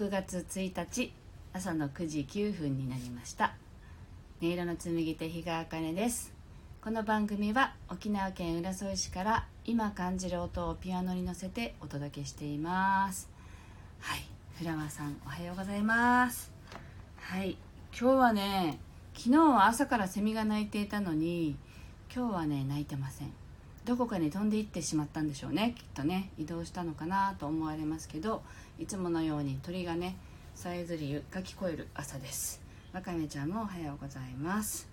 6月1日朝の9時9分になりました。音色の紡手日川茜です。この番組は沖縄県浦添市から今感じる音をピアノに乗せてお届けしています。はいフラワーさんおはようございます。はい今日はね昨日は朝からセミが鳴いていたのに今日はね鳴いてません。どこかに飛んでいってしまったんでしょうねきっとね。移動したのかなと思われますけどいつものように鳥がねさえずりが聞こえる朝です。わかめちゃんもおはようございます。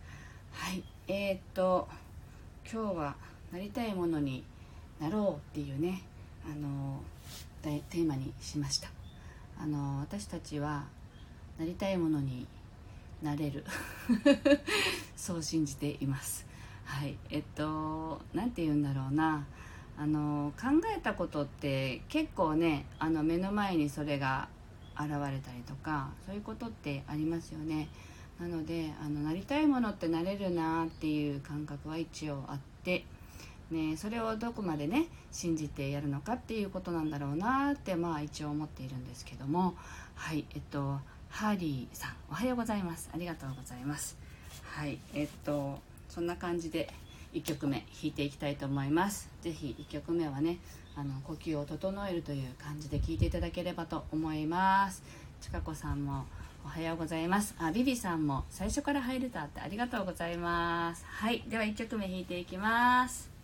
はいえー、っと今日はなりたいものになろうっていうねあのテーマにしました。あの私たちはなりたいものになれる。そう信じています。はいえっと何て言うんだろうな。あの考えたことって結構ねあの目の前にそれが現れたりとかそういうことってありますよね。なのであのなりたいものってなれるなっていう感覚は一応あって、ね、それをどこまでね信じてやるのかっていうことなんだろうなってまあ一応思っているんですけども。はいえっとハリーさんおはようございます。ありがとうございます。はいえっとそんな感じで1曲目弾いていきたいと思います。是非1曲目はねあの呼吸を整えるという感じで聴いていただければと思います。ちかこさんもおはようございます。あビビさんも最初から入れたってありがとうございます。はいでは1曲目弾いていきます。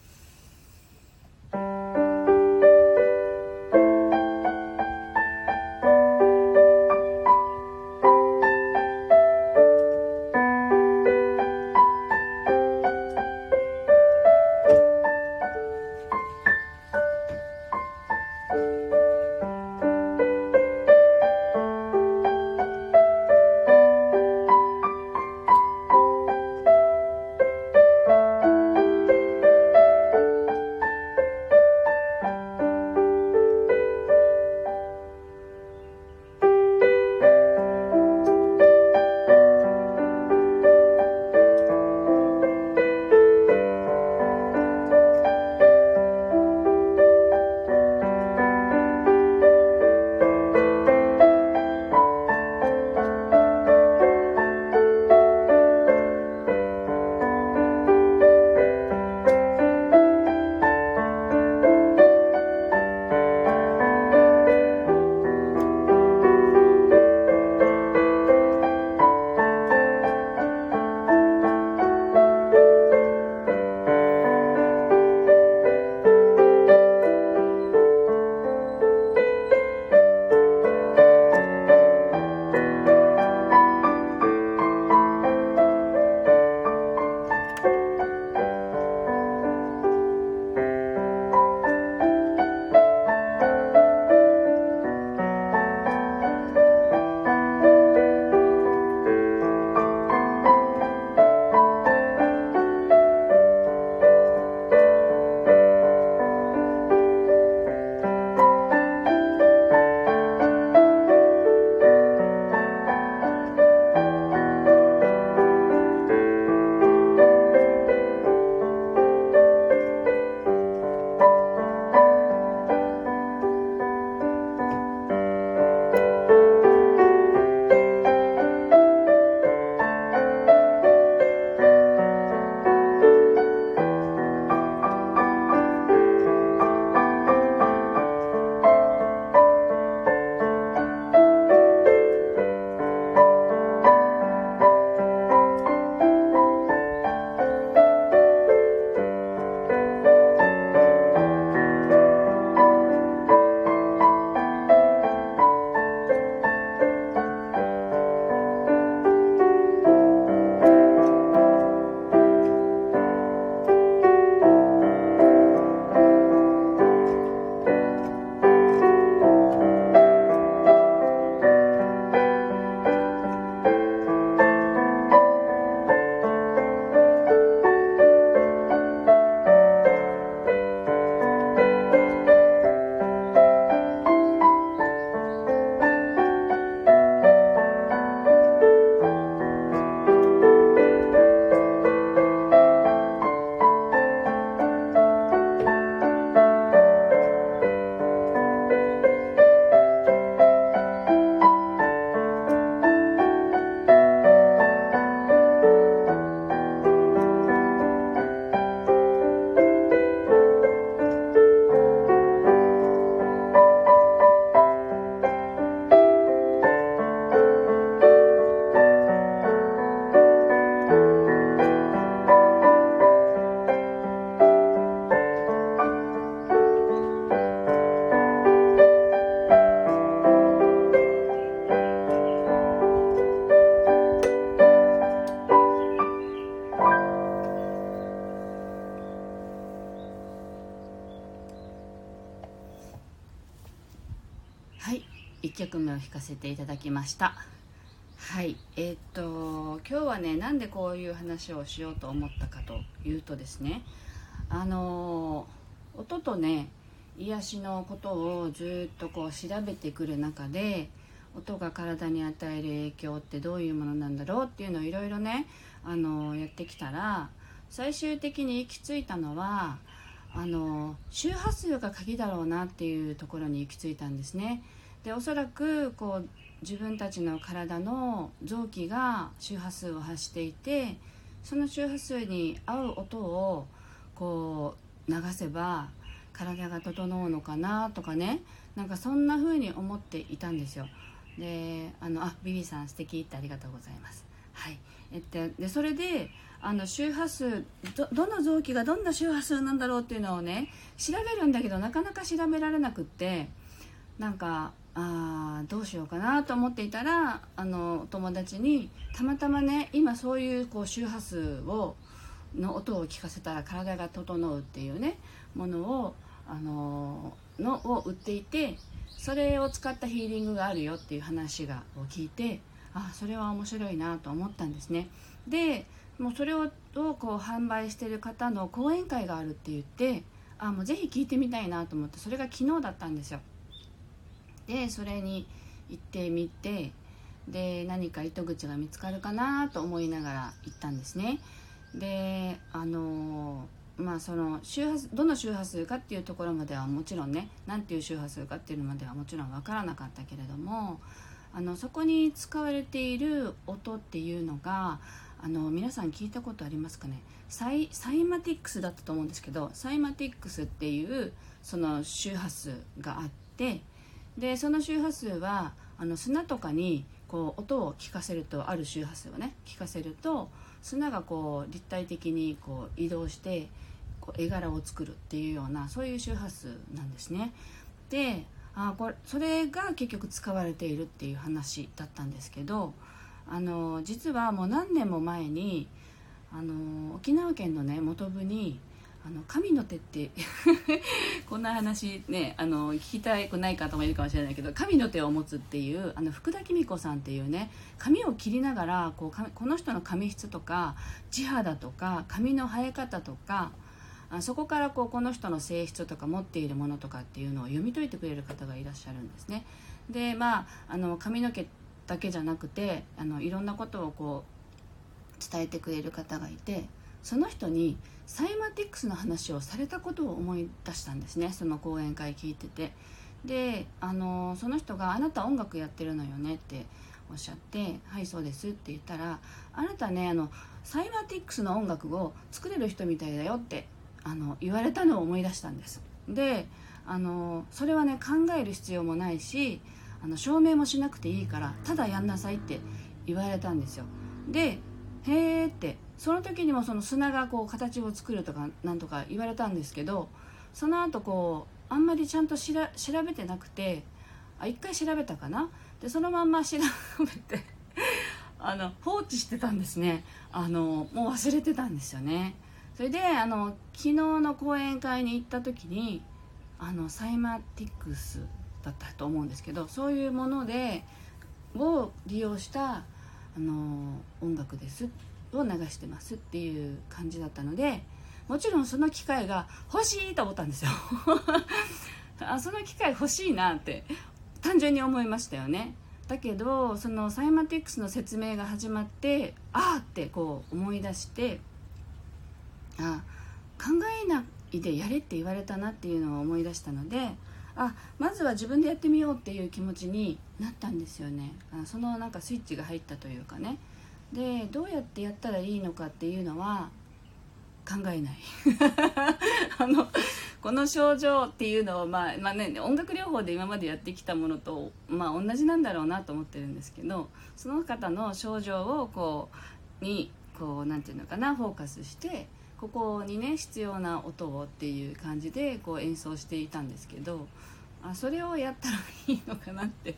かせていただきましたはいえー、っと今日はねなんでこういう話をしようと思ったかというとですねあの音とね癒しのことをずっとこう調べてくる中で音が体に与える影響ってどういうものなんだろうっていうのをいろいろねあのやってきたら最終的に行き着いたのはあの周波数が鍵だろうなっていうところに行き着いたんですね。でおそらくこう自分たちの体の臓器が周波数を発していてその周波数に合う音をこう流せば体が整うのかなとかね。なんかそんな風に思っていたんですよ。であのあビビさん素敵ってありがとうございます。はい。えっとでそれであの周波数どどの臓器がどんな周波数なんだろうっていうのをね調べるんだけどなかなか調べられなくってなんかあどうしようかなと思っていたらあの友達にたまたまね今そういうこう周波数をの音を聞かせたら体が整うっていうねものをあののを売っていてそれを使ったヒーリングがあるよっていう話がを聞いてあそれは面白いなと思ったんですね。でもうそれをこう販売してる方の講演会があるって言ってあもうぜひ聞いてみたいなと思ってそれが昨日だったんですよ。でそれに行ってみてで何か糸口が見つかるかなと思いながら行ったんですね。であのまあその周波数どの周波数かっていうところまではもちろんね何ていう周波数かっていうのまではもちろん分からなかったけれどもあのそこに使われている音っていうのがあの皆さん聞いたことありますかね？サイマティックスだったと思うんですけどサイマティックスっていうその周波数があってでその周波数はあの砂とかにこう音を聞かせるとある周波数をね聞かせると砂がこう立体的にこう移動してこう絵柄を作るっていうようなそういう周波数なんですね。であこれそれが結局使われているっていう話だったんですけどあの実はもう何年も前にあの沖縄県のね本部にあの神の手って こんな話ねあの聞きたくない方もいるかもしれないけど神の手を持つっていうあの福田紀美子さんっていうね髪を切りながらこうこの人の髪質とか地肌とか髪の生え方とかあそこからこうこの人の性質とか持っているものとかっていうのを読み解いてくれる方がいらっしゃるんですね。でまああの髪の毛だけじゃなくてあのいろんなことをこう伝えてくれる方がいてその人にサイマティックスの話をされたことを思い出したんですね。その講演会聞いてて。であのその人が「あなた音楽やってるのよね」っておっしゃって「はいそうです」って言ったら「あなたねあのサイマティックスの音楽を作れる人みたいだよ」ってあの言われたのを思い出したんです。であのそれはね考える必要もないしあの証明もしなくていいからただやんなさいって言われたんですよ。でへえってその時にもその砂がこう形を作るとかなんとか言われたんですけどその後こうあんまりちゃんとしら調べてなくてあ一回調べたかな？でそのまんま調べて あの放置してたんですね。あのもう忘れてたんですよね。それであの昨日の講演会に行った時にあのサイマティックスだったと思うんですけどそういうものでを利用したあの音楽です。を流してますっていう感じだったのでもちろんその機械が欲しいと思ったんですよ。あその機械欲しいなって単純に思いましたよね。だけどそのサイマティックスの説明が始まってああってこう思い出してあ考えないでやれって言われたなっていうのを思い出したのであまずは自分でやってみようっていう気持ちになったんですよね。あそのなんかスイッチが入ったというかね。でどうやってやったらいいのかっていうのは考えない。あのこの症状っていうのを、まあまあね、音楽療法で今までやってきたものと、まあ、同じなんだろうなと思ってるんですけどその方の症状をこうにこうなんていうのかなフォーカスしてここにね必要な音をっていう感じでこう演奏していたんですけどあそれをやったらいいのかなって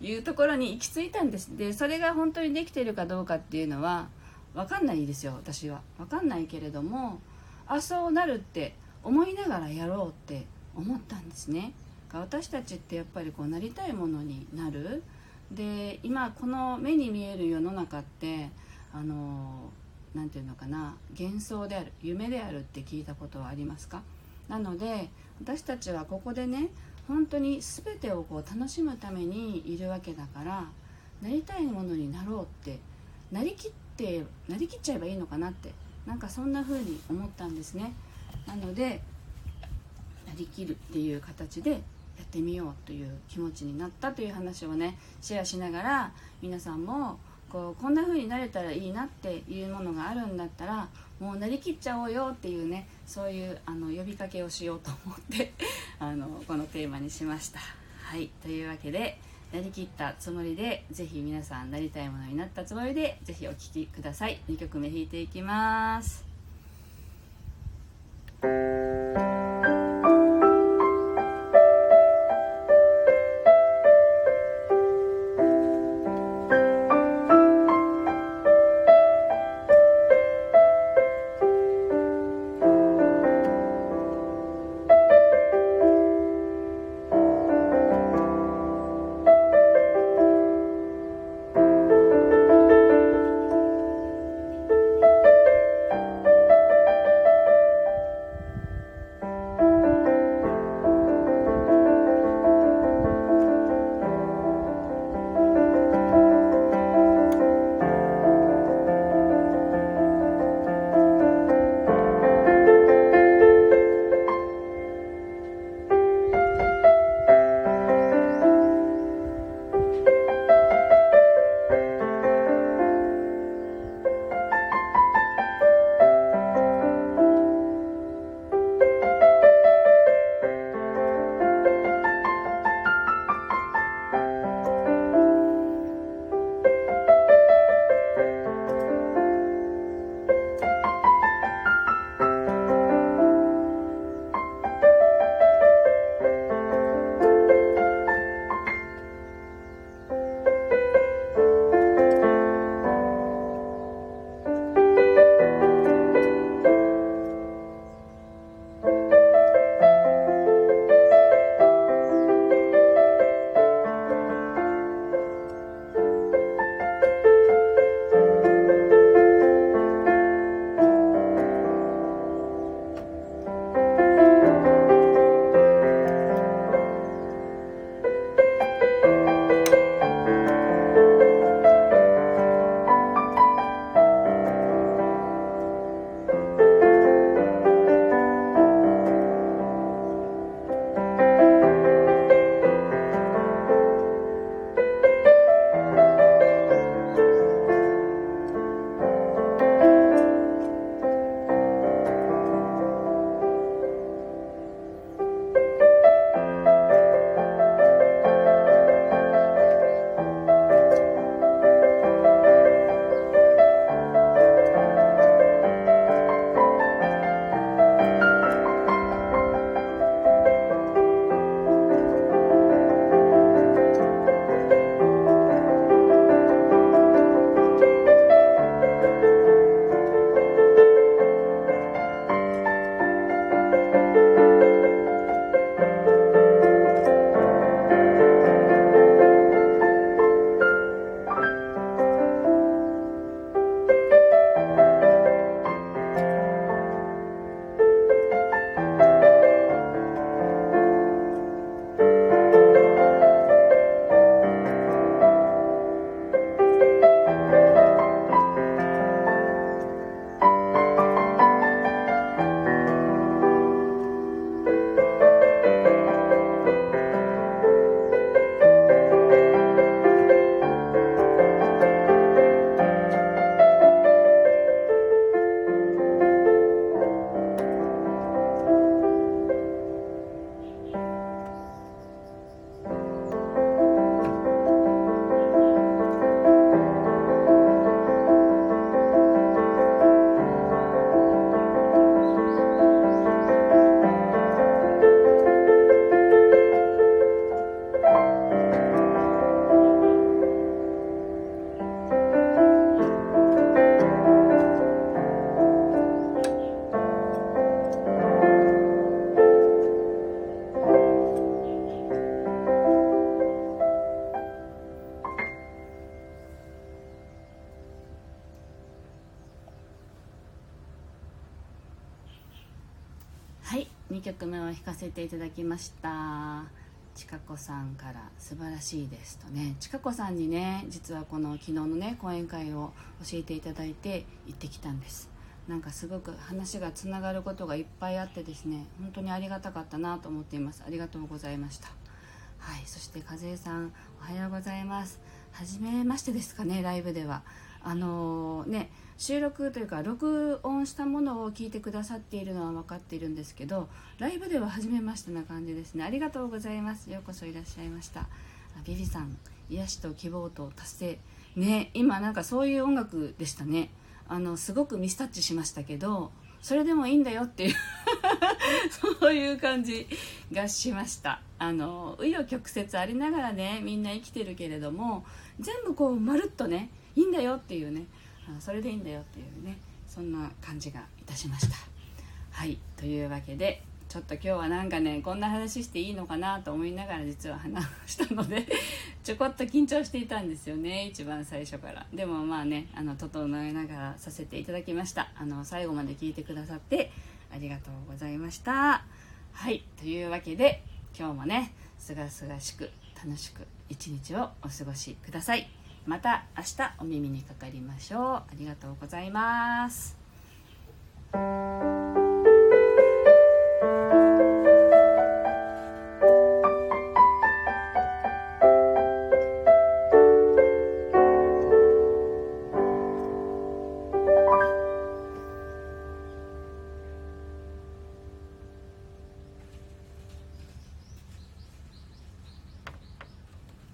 いうところに行き着いたんです。でそれが本当にできてるかどうかっていうのは分かんないですよ私は。分かんないけれどもあそうなるって思いながらやろうって思ったんですね。私たちってやっぱりこうなりたいものになる。で今この目に見える世の中ってあの何て言うのかな幻想である夢であるって聞いたことはありますか？なので私たちはここでね本当に全てをこう楽しむためにいるわけだからなりたいものになろうってなりきってなりきっちゃえばいいのかなってなんかそんな風に思ったんですね。なのでなりきるっていう形でやってみようという気持ちになったという話をねシェアしながら皆さんもこうこんな風になれたらいいなっていうものがあるんだったらもうなりきっちゃおうよっていうねそういうあの呼びかけをしようと思って あのこのテーマにしました。はい。というわけでなりきったつもりでぜひ皆さんなりたいものになったつもりでぜひお聴きください。2曲目弾いていきます。ていただきました。ちかこさんから「素晴らしいです」とね。ちかこさんにね実はこの昨日のね講演会を教えていただいて行ってきたんです。なんかすごく話がつながることがいっぱいあってですね本当にありがたかったなと思っています。ありがとうございました。はいそして和江さんおはようございます。初めましてですかねライブでは。あの、ね収録というか録音したものを聞いてくださっているのは分かっているんですけどライブでは初めましてな感じですね。ありがとうございます。ようこそいらっしゃいました。ビビさん。癒しと希望と達成。ね今なんかそういう音楽でしたね。あのすごくミスタッチしましたけどそれでもいいんだよっていう そういう感じがしました。あの紆余曲折ありながらねみんな生きてるけれども全部こうまるっとねいいんだよっていうねそれでいいんだよっていうねそんな感じがいたしました。はいというわけでちょっと今日はなんかねこんな話していいのかなと思いながら実は話したので ちょこっと緊張していたんですよね一番最初から。でもまあねあの整えながらさせていただきました。あの最後まで聞いてくださってありがとうございました。はいというわけで今日もねすがすがしく楽しく一日をお過ごしください。また明日お耳にかかりましょう。ありがとうございます。